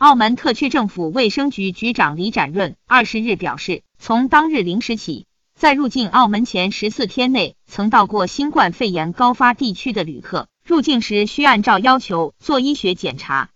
澳门特区政府卫生局局长李展润二十日表示从当日零时起在入境澳门前十四天内曾到过新冠肺炎高发地区的旅客入境时需按照要求做医学检查。